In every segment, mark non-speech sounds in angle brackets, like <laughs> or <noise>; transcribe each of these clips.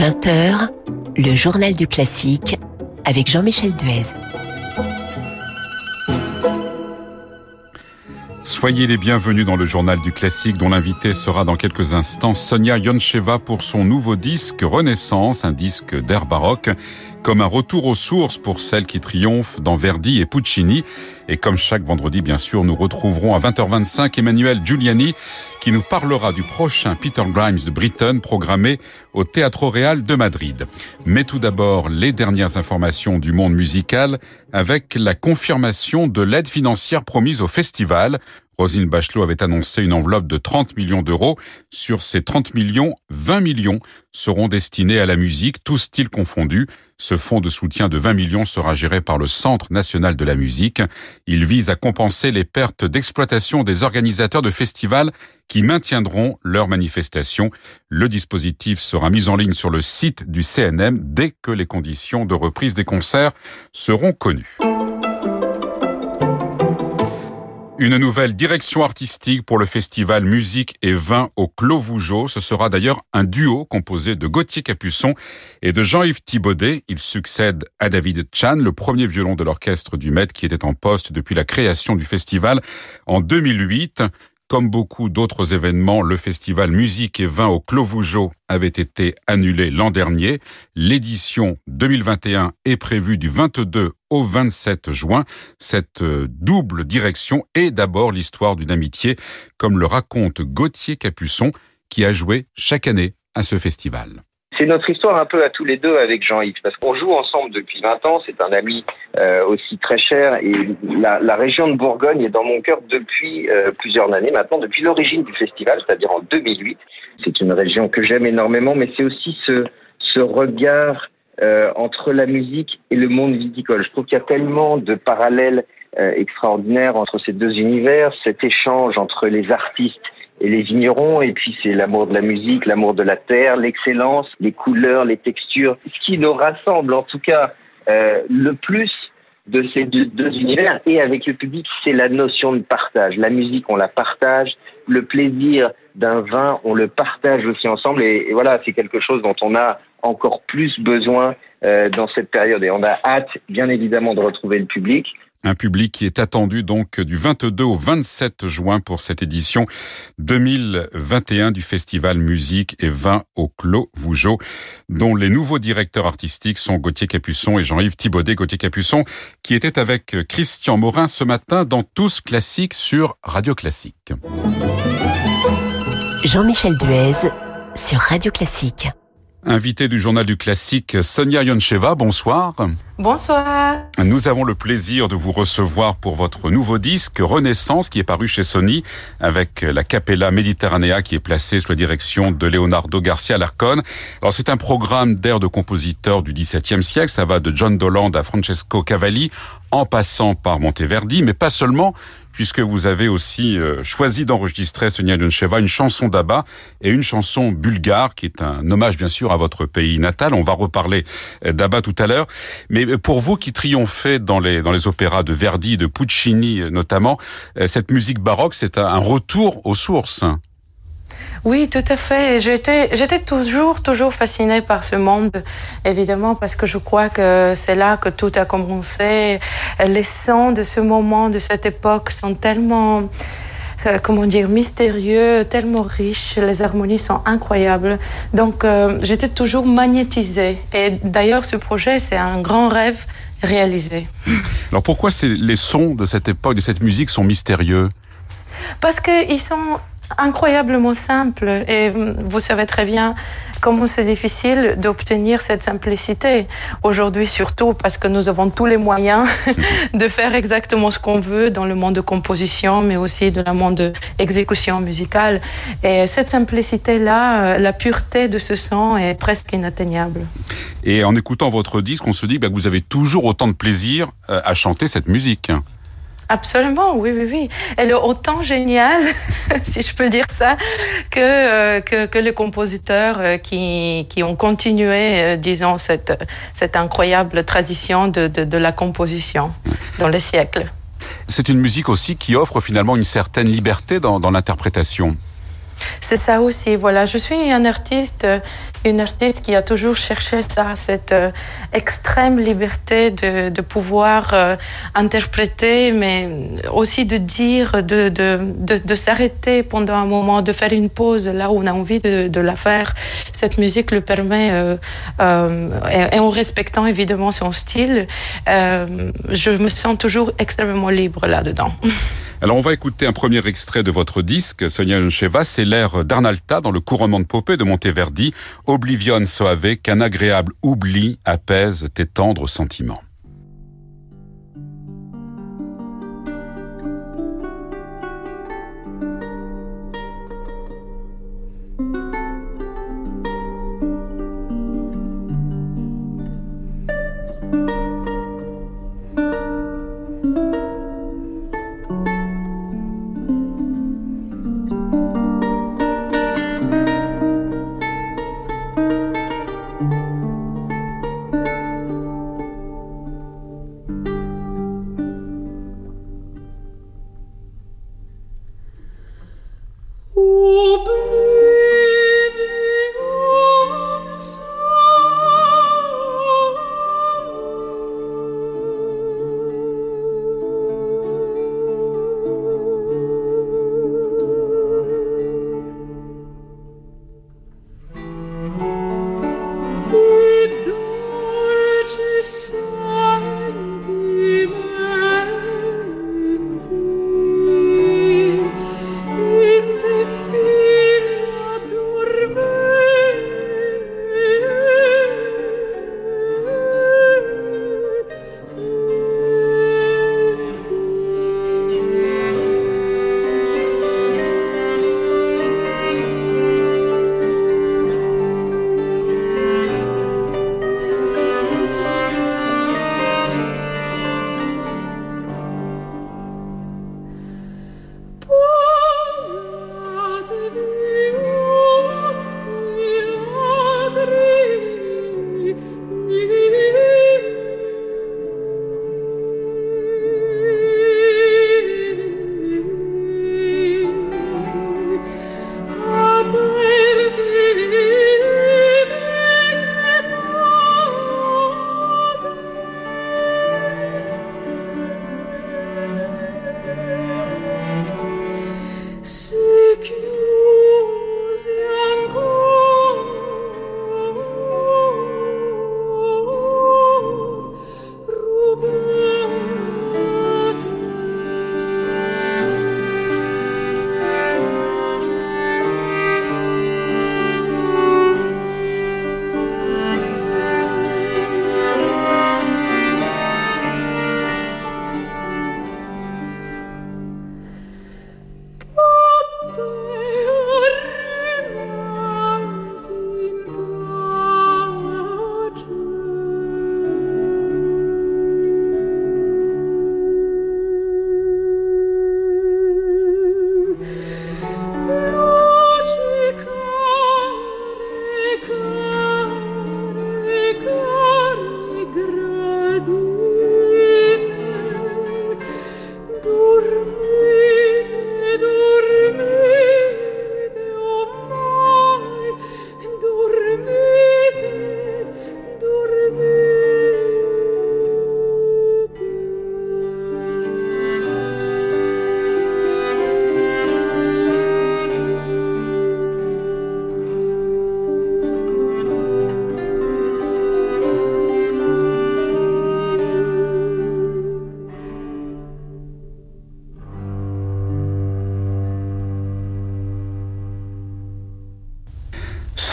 20h, le journal du classique avec Jean-Michel Duez. Soyez les bienvenus dans le journal du classique dont l'invité sera dans quelques instants Sonia Yoncheva pour son nouveau disque Renaissance, un disque d'air baroque, comme un retour aux sources pour celles qui triomphent dans Verdi et Puccini. Et comme chaque vendredi, bien sûr, nous retrouverons à 20h25 Emmanuel Giuliani qui nous parlera du prochain Peter Grimes de Britain programmé au Teatro Real de Madrid. Mais tout d'abord, les dernières informations du monde musical avec la confirmation de l'aide financière promise au festival. Rosine Bachelot avait annoncé une enveloppe de 30 millions d'euros. Sur ces 30 millions, 20 millions seront destinés à la musique, tous styles confondus. Ce fonds de soutien de 20 millions sera géré par le Centre national de la musique. Il vise à compenser les pertes d'exploitation des organisateurs de festivals qui maintiendront leurs manifestations. Le dispositif sera mis en ligne sur le site du CNM dès que les conditions de reprise des concerts seront connues. Une nouvelle direction artistique pour le festival Musique et Vin au Clos Vougeot. Ce sera d'ailleurs un duo composé de Gauthier Capuçon et de Jean-Yves Thibaudet. Il succède à David Chan, le premier violon de l'orchestre du Met qui était en poste depuis la création du festival en 2008. Comme beaucoup d'autres événements, le festival Musique et Vin au Clos Vougeot avait été annulé l'an dernier. L'édition 2021 est prévue du 22 au 27 juin. Cette euh, double direction est d'abord l'histoire d'une amitié, comme le raconte Gauthier Capuçon, qui a joué chaque année à ce festival. C'est notre histoire un peu à tous les deux avec Jean-Yves, parce qu'on joue ensemble depuis 20 ans, c'est un ami euh, aussi très cher, et la, région de Bourgogne est dans mon cœur depuis euh, plusieurs années maintenant, depuis l'origine du festival, c'est-à-dire en 2008. C'est une région que j'aime énormément, mais c'est aussi ce, regard euh, entre la musique et le monde viticole. Je trouve qu'il y a tellement de parallèles extraordinaires entre ces deux univers, cet échange entre les artistes et les vignerons, et puis c'est l'amour de la musique, l'amour de la terre, l'excellence, les couleurs, les textures. Ce qui nous rassemble en tout cas euh, le plus de ces deux, univers et avec le public, c'est la notion de partage. La musique, on la partage, le plaisir d'un vin, on le partage aussi ensemble, et, et voilà, c'est quelque chose dont on a encore plus besoin euh, dans cette période. Et on a hâte, bien évidemment, de retrouver le public. Un public qui est attendu donc du 22 au 27 juin pour cette édition 2021 du Festival Musique et Vin au Clos Vougeot, dont les nouveaux directeurs artistiques sont Gauthier Capuçon et Jean-Yves Thibaudet. Gauthier Capuçon qui était avec Christian Morin ce matin dans Tous Classiques sur Radio Classique. Jean-Michel Duez sur Radio Classique. Invité du journal du classique, Sonia Yoncheva, bonsoir. Bonsoir. Nous avons le plaisir de vous recevoir pour votre nouveau disque Renaissance qui est paru chez Sony avec la Capella Mediterranea qui est placée sous la direction de Leonardo Garcia Larcon. Alors c'est un programme d'air de compositeurs du XVIIe siècle, ça va de John Doland à Francesco Cavalli en passant par Monteverdi, mais pas seulement, puisque vous avez aussi euh, choisi d'enregistrer, Sonia Yoncheva, une chanson d'Abba et une chanson bulgare, qui est un hommage bien sûr à votre pays natal. On va reparler euh, d'Abba tout à l'heure. Mais pour vous qui triomphez dans les, dans les opéras de Verdi, de Puccini notamment, euh, cette musique baroque, c'est un retour aux sources. Oui, tout à fait. J'étais, j'étais toujours, toujours fascinée par ce monde, évidemment, parce que je crois que c'est là que tout a commencé. Les sons de ce moment, de cette époque, sont tellement euh, comment dire, mystérieux, tellement riches, les harmonies sont incroyables. Donc euh, j'étais toujours magnétisée. Et d'ailleurs, ce projet, c'est un grand rêve réalisé. Alors pourquoi les sons de cette époque, de cette musique sont mystérieux? Parce qu'ils sont incroyablement simple. Et vous savez très bien comment c'est difficile d'obtenir cette simplicité. Aujourd'hui surtout parce que nous avons tous les moyens <laughs> de faire exactement ce qu'on veut dans le monde de composition mais aussi dans le monde d'exécution musicale. Et cette simplicité là la pureté de ce son est presque inatteignable. Et en écoutant votre disque on se dit bah, que vous avez toujours autant de plaisir euh, à chanter cette musique Absolument, oui, oui, oui. Elle est autant géniale, <laughs> si je peux dire ça, que, euh, que, les compositeurs euh, qui, qui ont continué, euh, disons, cette, cette incroyable tradition de, de, de la composition dans les siècles. C'est une musique aussi qui offre finalement une certaine liberté dans, dans l'interprétation. C'est ça aussi. Voilà, je suis un artiste, une artiste qui a toujours cherché ça, cette euh, extrême liberté de, pouvoir euh, interpréter, mais aussi de dire, de, de, de, s'arrêter pendant un moment, de faire une pause là où on a envie de, la faire. Cette musique le permet, et, et, en respectant évidemment son style, je me sens toujours extrêmement libre là-dedans. <laughs> Alors on va écouter un premier extrait de votre disque, Sonia Yoncheva, c'est l'air d'Arnalta dans le couronnement de Popée de Monteverdi, Oblivion soave, qu'un agréable oubli apaise tes tendres sentiments.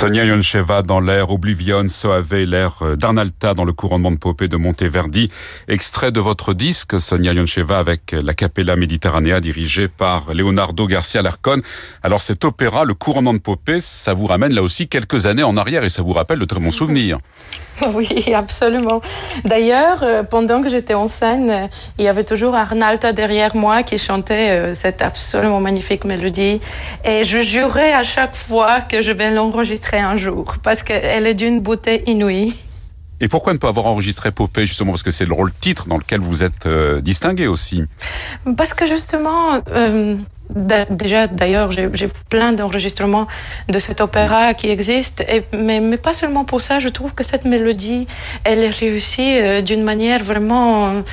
Sonia Yoncheva dans l'air Oblivion, Soave, l'air euh, d'Arnalta dans le couronnement de Popée de Monteverdi. Extrait de votre disque, Sonia Yoncheva, avec la Capella Mediterranea dirigée par Leonardo Garcia Larcon. Alors cet opéra, le couronnement de Popée, ça vous ramène là aussi quelques années en arrière et ça vous rappelle de très bons souvenirs. <laughs> Oui, absolument. D'ailleurs, euh, pendant que j'étais en scène, il y avait toujours Arnalta derrière moi qui chantait euh, cette absolument magnifique mélodie. Et je jurais à chaque fois que je vais l'enregistrer un jour parce qu'elle est d'une beauté inouïe. Et pourquoi ne pas avoir enregistré Popée justement parce que c'est le rôle titre dans lequel vous êtes euh, distingué aussi? Parce que justement, déjà, d'ailleurs, j'ai plein d'enregistrements de cet opéra qui existent, mais, mais, pas seulement pour ça. Je trouve que cette mélodie, elle est réussie euh, d'une manière vraiment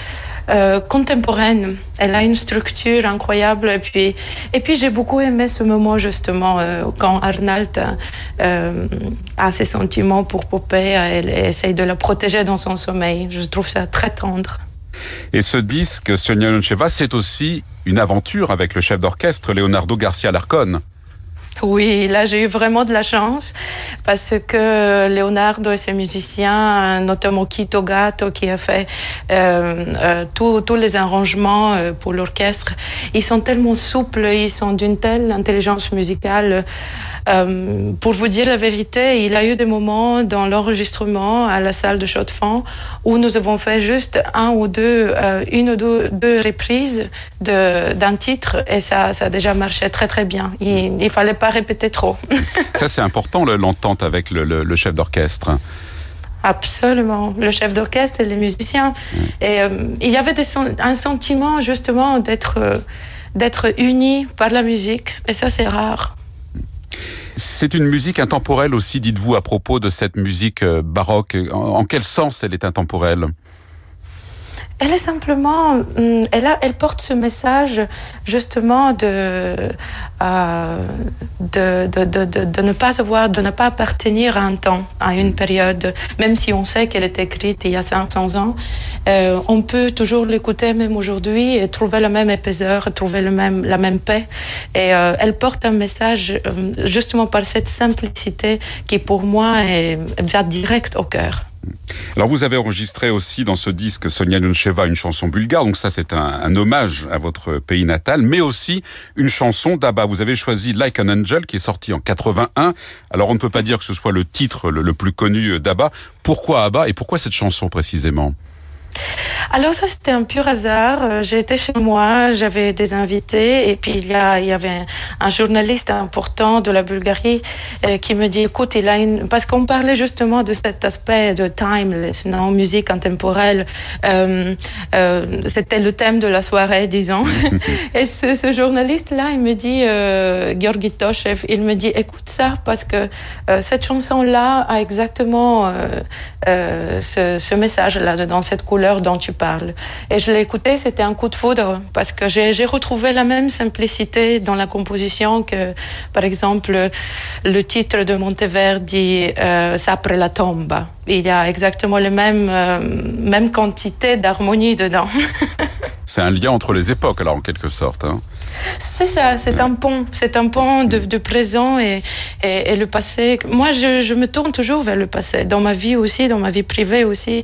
euh, contemporaine. Elle a une structure incroyable. Et puis, et puis j'ai beaucoup aimé ce moment justement euh, quand Arnold euh, a ses sentiments pour Popée, elle essaye de la protéger dans son sommeil. Je trouve ça très tendre. Et ce disque, Sonia Loncheva, c'est aussi une aventure avec le chef d'orchestre Leonardo Garcia Larcon. Oui, là j'ai eu vraiment de la chance parce que Leonardo et ses musiciens, notamment Kito Gato qui a fait euh, euh, tous les arrangements euh, pour l'orchestre, ils sont tellement souples, ils sont d'une telle intelligence musicale. Pour vous dire la vérité, il a eu des moments dans l'enregistrement à la salle de chaux de où nous avons fait juste un ou deux, une ou deux, reprises d'un titre et ça, ça a déjà marché très très bien. Il fallait pas répéter trop. <laughs> ça c'est important l'entente avec le, le, chef d'orchestre. Absolument, le chef d'orchestre et les musiciens. Et euh, il y avait des, un sentiment justement d'être d'être unis par la musique, et ça c'est rare. C'est une musique intemporelle aussi, dites-vous, à propos de cette musique euh, baroque. En, quel sens elle est intemporelle? Elle est simplement, hum, elle, porte ce message justement de, euh, de, de, de, de, ne pas avoir, de ne pas appartenir à un temps, à une période, même si on sait qu'elle est écrite il y a 500 ans, euh, on peut toujours l'écouter même aujourd'hui et trouver la même épaisseur, trouver le même, la même paix. Et euh, elle porte un message justement par cette simplicité qui pour moi est, va direct au cœur. Alors vous avez enregistré aussi dans ce disque Sonia Nuncheva une chanson bulgare, donc ça c'est un, hommage à votre pays natal, mais aussi une chanson d'Abba. Vous avez choisi Like an Angel qui est sorti en 81. Alors on ne peut pas dire que ce soit le titre le, le plus connu d'Abba. Pourquoi Abba et pourquoi cette chanson précisément? Alors ça, c'était un pur hasard. Euh, j'étais chez moi, j'avais des invités et puis il y, a, il y avait un, journaliste important de la Bulgarie euh, qui me dit, écoute, il a une... Parce qu'on parlait justement de cet aspect de timeless, non, musique intemporelle. Euh, euh, c'était le thème de la soirée, disons. <laughs> et ce, ce journaliste-là, il me dit, Georgi Toshev, il me dit, écoute ça parce que cette chanson-là a exactement ce, ce message-là, dans cette couleur dont tu parles. Et je l'ai écouté, c'était un coup de foudre parce que j'ai retrouvé la même simplicité dans la composition que, par exemple, le titre de Monteverdi, euh, S'après la tombe. Il y a exactement la même, euh, même quantité d'harmonie dedans. <laughs> C'est un lien entre les époques, alors, en quelque sorte. Hein. C'est ça, c'est un pont. C'est un pont de, présent et, et, le passé. Moi, je, je, me tourne toujours vers le passé. Dans ma vie aussi, dans ma vie privée aussi.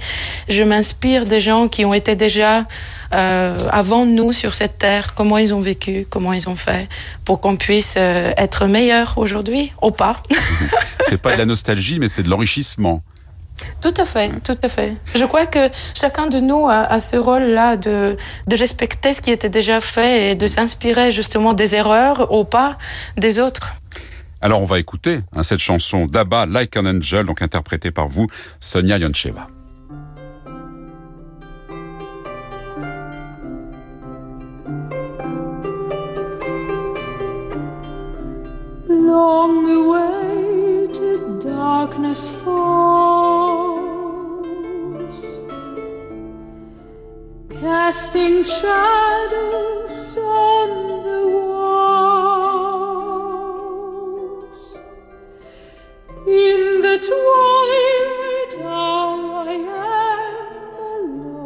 Je m'inspire des gens qui ont été déjà euh, avant nous sur cette terre, comment ils ont vécu, comment ils ont fait, pour qu'on puisse euh, être meilleur aujourd'hui, ou pas. <laughs> c'est pas de la nostalgie, mais c'est de l'enrichissement. Tout à fait, tout à fait. Je crois que chacun de nous a, ce rôle-là de, de, respecter ce qui était déjà fait et de s'inspirer justement des erreurs ou pas des autres. Alors on va écouter hein, cette chanson d'Abba, Like an Angel, donc interprétée par vous, Sonia Yoncheva. Long awaited darkness falls, casting shadows on the walls. In the twilight hour, I am alone,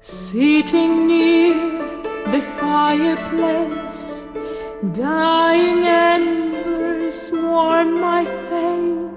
sitting near the fireplace, dying embers warm my face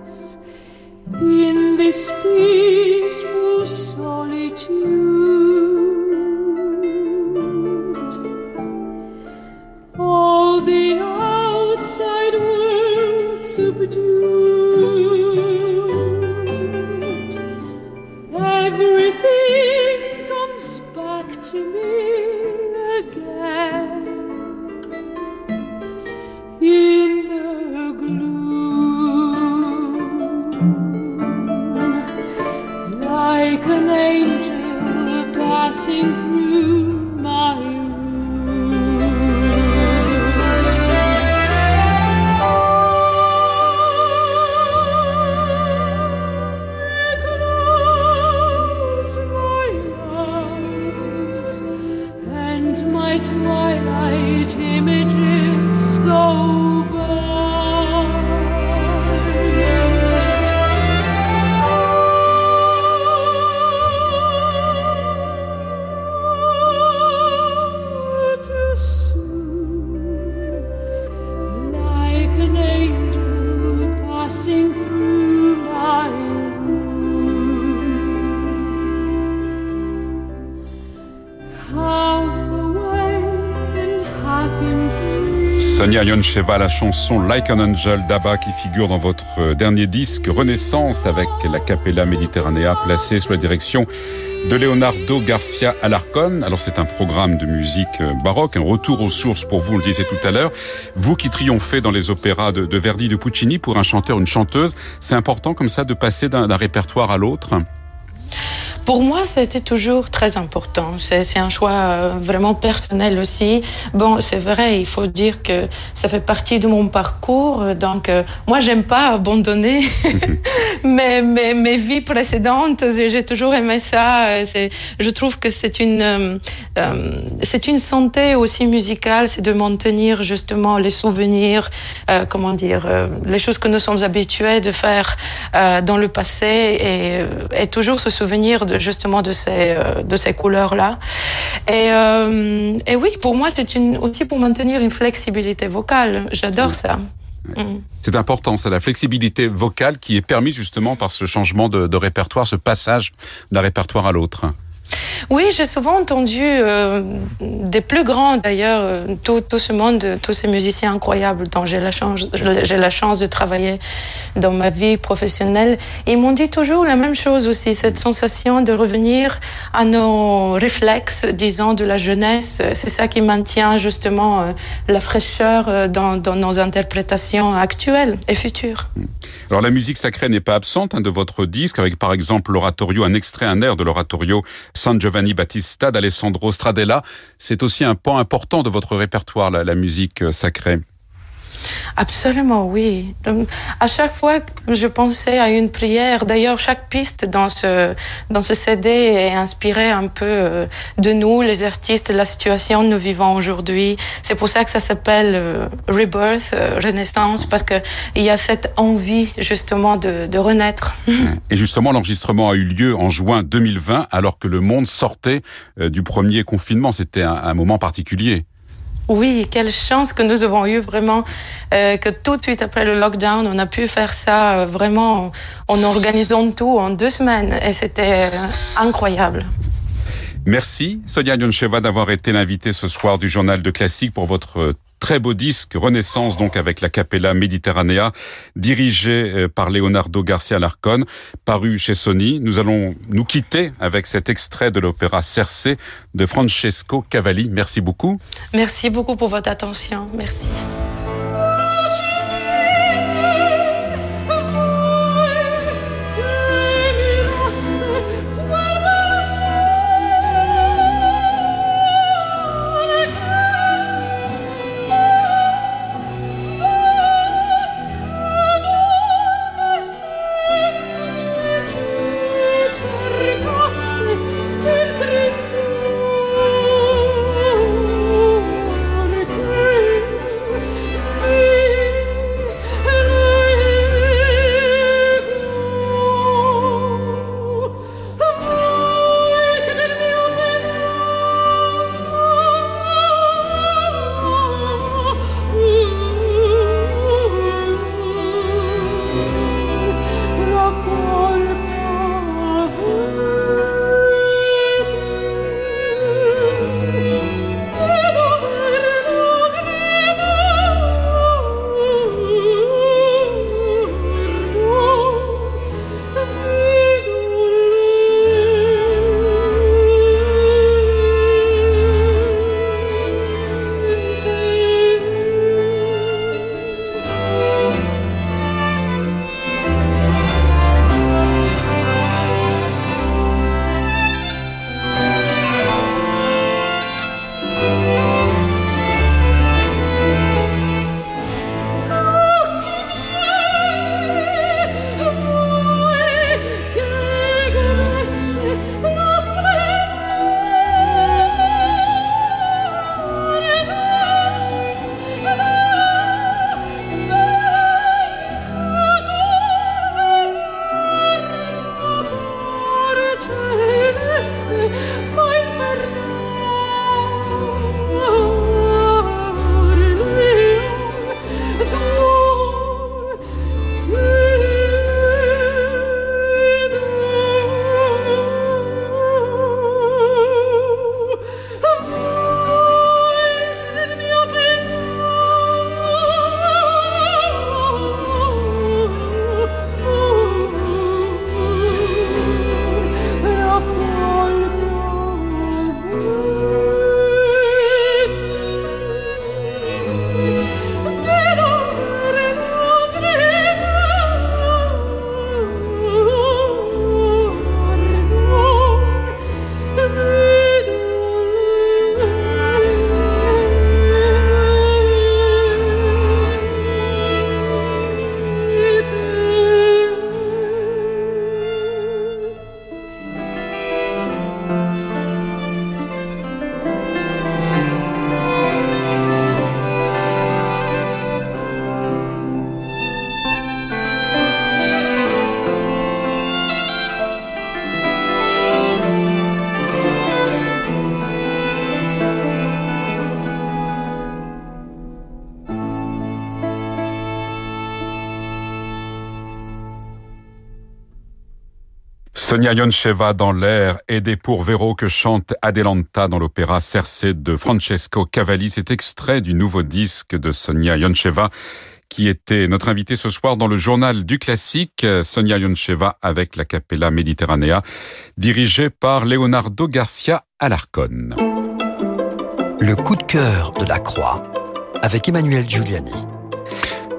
twilight images go by. Sonia Yoncheva, la chanson Like an Angel d'Abba qui figure dans votre euh, dernier disque Renaissance avec la Capella Mediterranea placée sous la direction de Leonardo Garcia Alarcon. Alors c'est un programme de musique euh, baroque, un retour aux sources pour vous, on le disait tout à l'heure. Vous qui triomphez dans les opéras de, de Verdi, de Puccini, pour un chanteur, une chanteuse, c'est important comme ça de passer d'un répertoire à l'autre? Pour moi, c'était toujours très important. C'est un choix euh, vraiment personnel aussi. Bon, c'est vrai, il faut dire que ça fait partie de mon parcours. Donc, euh, moi, j'aime pas abandonner <laughs> mais, mes vies précédentes. J'ai toujours aimé ça. Je trouve que c'est une, euh, c'est une santé aussi musicale, c'est de maintenir justement les souvenirs, comment dire, les choses que nous sommes habitués de faire dans le passé et, et toujours se souvenir de justement de ces, euh, de ces couleurs-là. Et, euh, et, oui, pour moi, c'est aussi pour maintenir une flexibilité vocale. J'adore ça. Mm. C'est important, c'est la flexibilité vocale qui est permise justement par ce changement de, de répertoire, ce passage d'un répertoire à l'autre. Oui, j'ai souvent entendu euh, des plus grands d'ailleurs, euh, tout, tout, ce monde, tous ces musiciens incroyables dont j'ai la chance, j'ai la chance de travailler dans ma vie professionnelle. Ils m'ont dit toujours la même chose aussi, cette sensation de revenir à nos réflexes, disons, de la jeunesse. C'est ça qui maintient justement euh, la fraîcheur dans, dans, nos interprétations actuelles et futures. Alors la musique sacrée n'est pas absente hein, de votre disque, avec par exemple l'oratorio, un extrait, un air de l'oratorio San Giovanni Battista d'Alessandro Stradella. C'est aussi un point important de votre répertoire, la, la musique euh, sacrée. Absolument, oui. À chaque fois, je pensais à une prière. D'ailleurs, chaque piste dans ce, dans ce CD est inspirée un peu euh, de nous, les artistes, de la situation que nous vivons aujourd'hui. C'est pour ça que ça s'appelle euh, Rebirth, euh, Renaissance, parce qu'il y a cette envie, justement, de, renaître. <laughs> Et justement, l'enregistrement a eu lieu en juin 2020, alors que le monde sortait du premier confinement. C'était un moment particulier. Oui, quelle chance que nous avons eu vraiment, euh, que tout de suite après le lockdown, on a pu faire ça euh, vraiment en organisant tout en deux semaines et c'était euh, incroyable. Merci Sonia Yoncheva d'avoir été l'invitée ce soir du journal de classique pour votre très beau disque Renaissance donc avec la Capella Mediterranea dirigé euh, par Leonardo Garcia Larcon paru chez Sony. Nous allons nous quitter avec cet extrait de l'opéra Cercé de Francesco Cavalli. Merci beaucoup. Merci beaucoup pour votre attention. Merci. Sonia Yoncheva dans l'air, aidée pour Véro que chante Adelanta dans l'opéra Cerce de Francesco Cavalli. C'est extrait du nouveau disque de Sonia Yoncheva qui était notre invitée ce soir dans le journal du classique, Sonia Yoncheva avec la Capella Mediterranea, dirigée par Leonardo Garcia Alarcon. Le coup de cœur de la Croix avec Emmanuel Giuliani.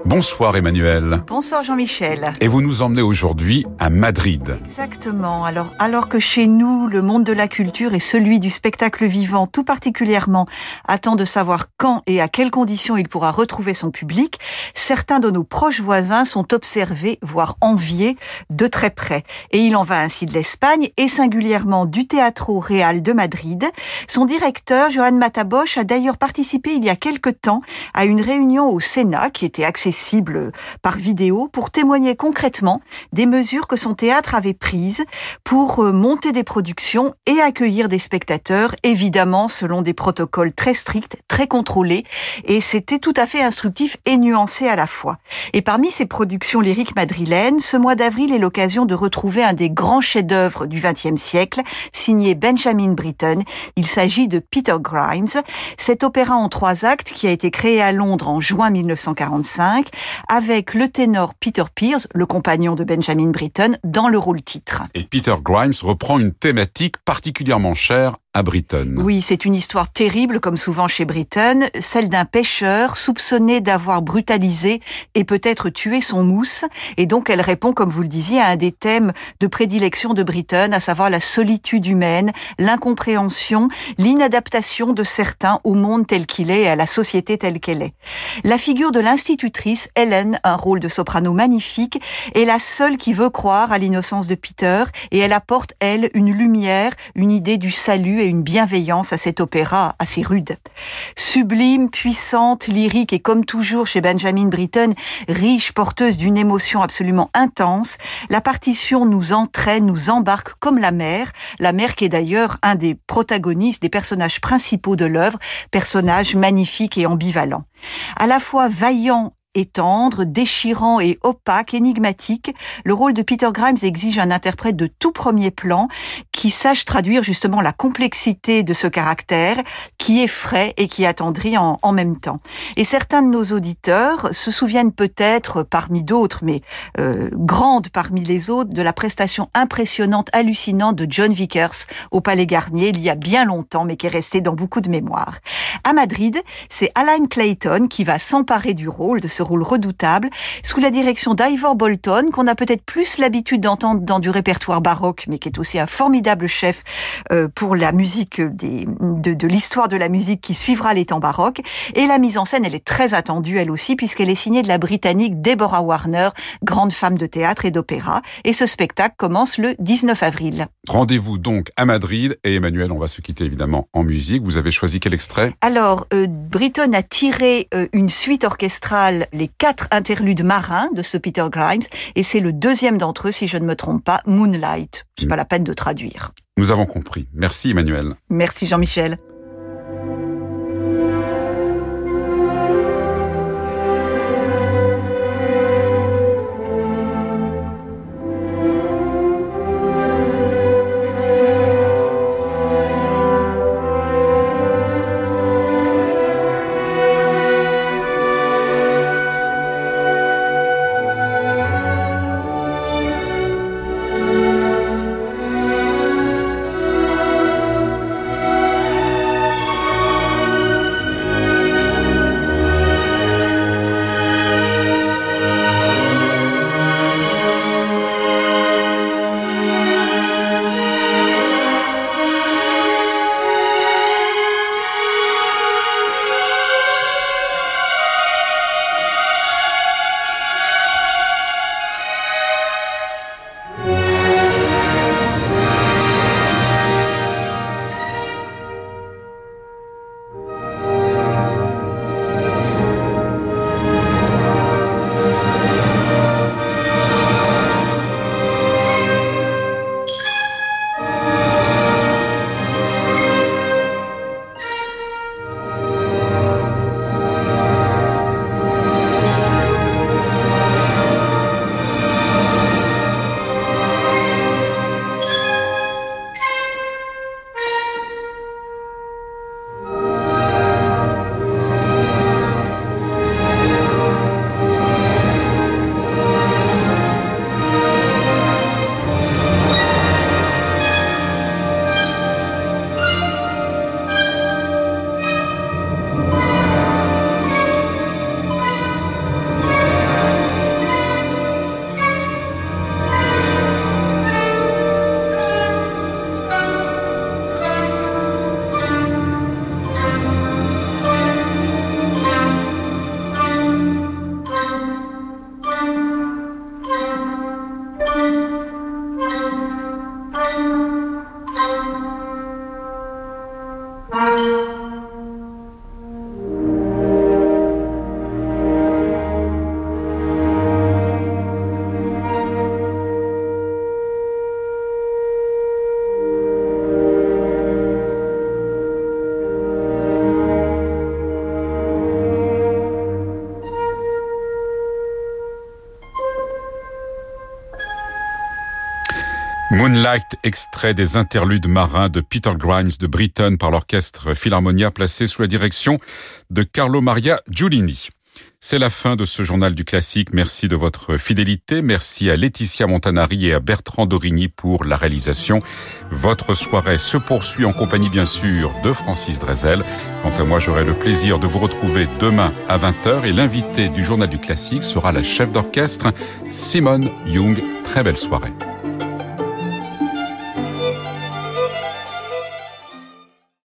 Bonsoir Emmanuel. Bonsoir Jean-Michel. Et vous nous emmenez aujourd'hui à Madrid. Exactement. Alors, alors que chez nous, le monde de la culture et celui du spectacle vivant tout particulièrement attend de savoir quand et à quelles conditions il pourra retrouver son public, certains de nos proches voisins sont observés, voire enviés, de très près. Et il en va ainsi de l'Espagne et singulièrement du Teatro Real de Madrid. Son directeur, Johan Matabosch, a d'ailleurs participé il y a quelque temps à une réunion au Sénat qui était accessible cible par vidéo pour témoigner concrètement des mesures que son théâtre avait prises pour euh, monter des productions et accueillir des spectateurs, évidemment selon des protocoles très stricts, très contrôlés, et c'était tout à fait instructif et nuancé à la fois. Et parmi ces productions lyriques madrilènes, ce mois d'avril est l'occasion de retrouver un des grands chefs-d'œuvre du XXe siècle, signé Benjamin Britten. Il s'agit de Peter Grimes, cet opéra en trois actes qui a été créé à Londres en juin 1945 avec le ténor Peter Pierce, le compagnon de Benjamin Britten, dans le rôle titre. Et Peter Grimes reprend une thématique particulièrement chère Oui, c'est une histoire terrible, comme souvent chez Britton, celle d'un pêcheur soupçonné d'avoir brutalisé et peut-être tué son mousse. Et donc, elle répond, comme vous le disiez, à un des thèmes de prédilection de Britton, à savoir la solitude humaine, l'incompréhension, l'inadaptation de certains au monde tel qu'il est et à la société telle qu'elle est. La figure de l'institutrice, Hélène, un rôle de soprano magnifique, est la seule qui veut croire à l'innocence de Peter et elle apporte, elle, une lumière, une idée du salut une bienveillance à cet opéra assez rude. Sublime, puissante, lyrique et comme toujours chez Benjamin Britten, riche, porteuse d'une émotion absolument intense, la partition nous entraîne, nous embarque comme la mère, la mère qui est d'ailleurs un des protagonistes, des personnages principaux de l'œuvre, personnage magnifique et ambivalent. À la fois vaillant et tendre, déchirant et opaque, énigmatique, le rôle de Peter Grimes exige un interprète de tout premier plan qui sache traduire justement la complexité de ce caractère, qui est frais et qui attendrit en, même temps. Et certains de nos auditeurs se souviennent peut-être, parmi d'autres, mais euh, grande parmi les autres, de la prestation impressionnante, hallucinante de John Vickers au Palais Garnier il y a bien longtemps, mais qui est restée dans beaucoup de mémoires. À Madrid, c'est Alan Clayton qui va s'emparer du rôle de ce rôle redoutable, sous la direction d'Ivor Bolton, qu'on a peut-être plus l'habitude d'entendre dans du répertoire baroque, mais qui est aussi un formidable chef euh, pour la musique des, de, de l'histoire de la musique qui suivra les temps baroques. Et la mise en scène, elle est très attendue, elle aussi, puisqu'elle est signée de la britannique Deborah Warner, grande femme de théâtre et d'opéra. Et ce spectacle commence le 19 avril. Rendez-vous donc à Madrid. Et Emmanuel, on va se quitter évidemment en musique. Vous avez choisi quel extrait? Alors, euh, Britton a tiré euh, une suite orchestrale les quatre interludes marins de ce Peter Grimes, et c'est le deuxième d'entre eux, si je ne me trompe pas, Moonlight. C'est pas la peine de traduire. Nous avons compris. Merci Emmanuel. Merci Jean-Michel. Moonlight, extrait des interludes marins de Peter Grimes de Britain par l'orchestre Philharmonia placé sous la direction de Carlo Maria Giulini. C'est la fin de ce journal du classique. Merci de votre fidélité. Merci à Laetitia Montanari et à Bertrand Dorigny pour la réalisation. Votre soirée se poursuit en compagnie, bien sûr, de Francis Drezel. Quant à moi, j'aurai le plaisir de vous retrouver demain à 20h et l'invité du journal du classique sera la chef d'orchestre Simone Young. Très belle soirée.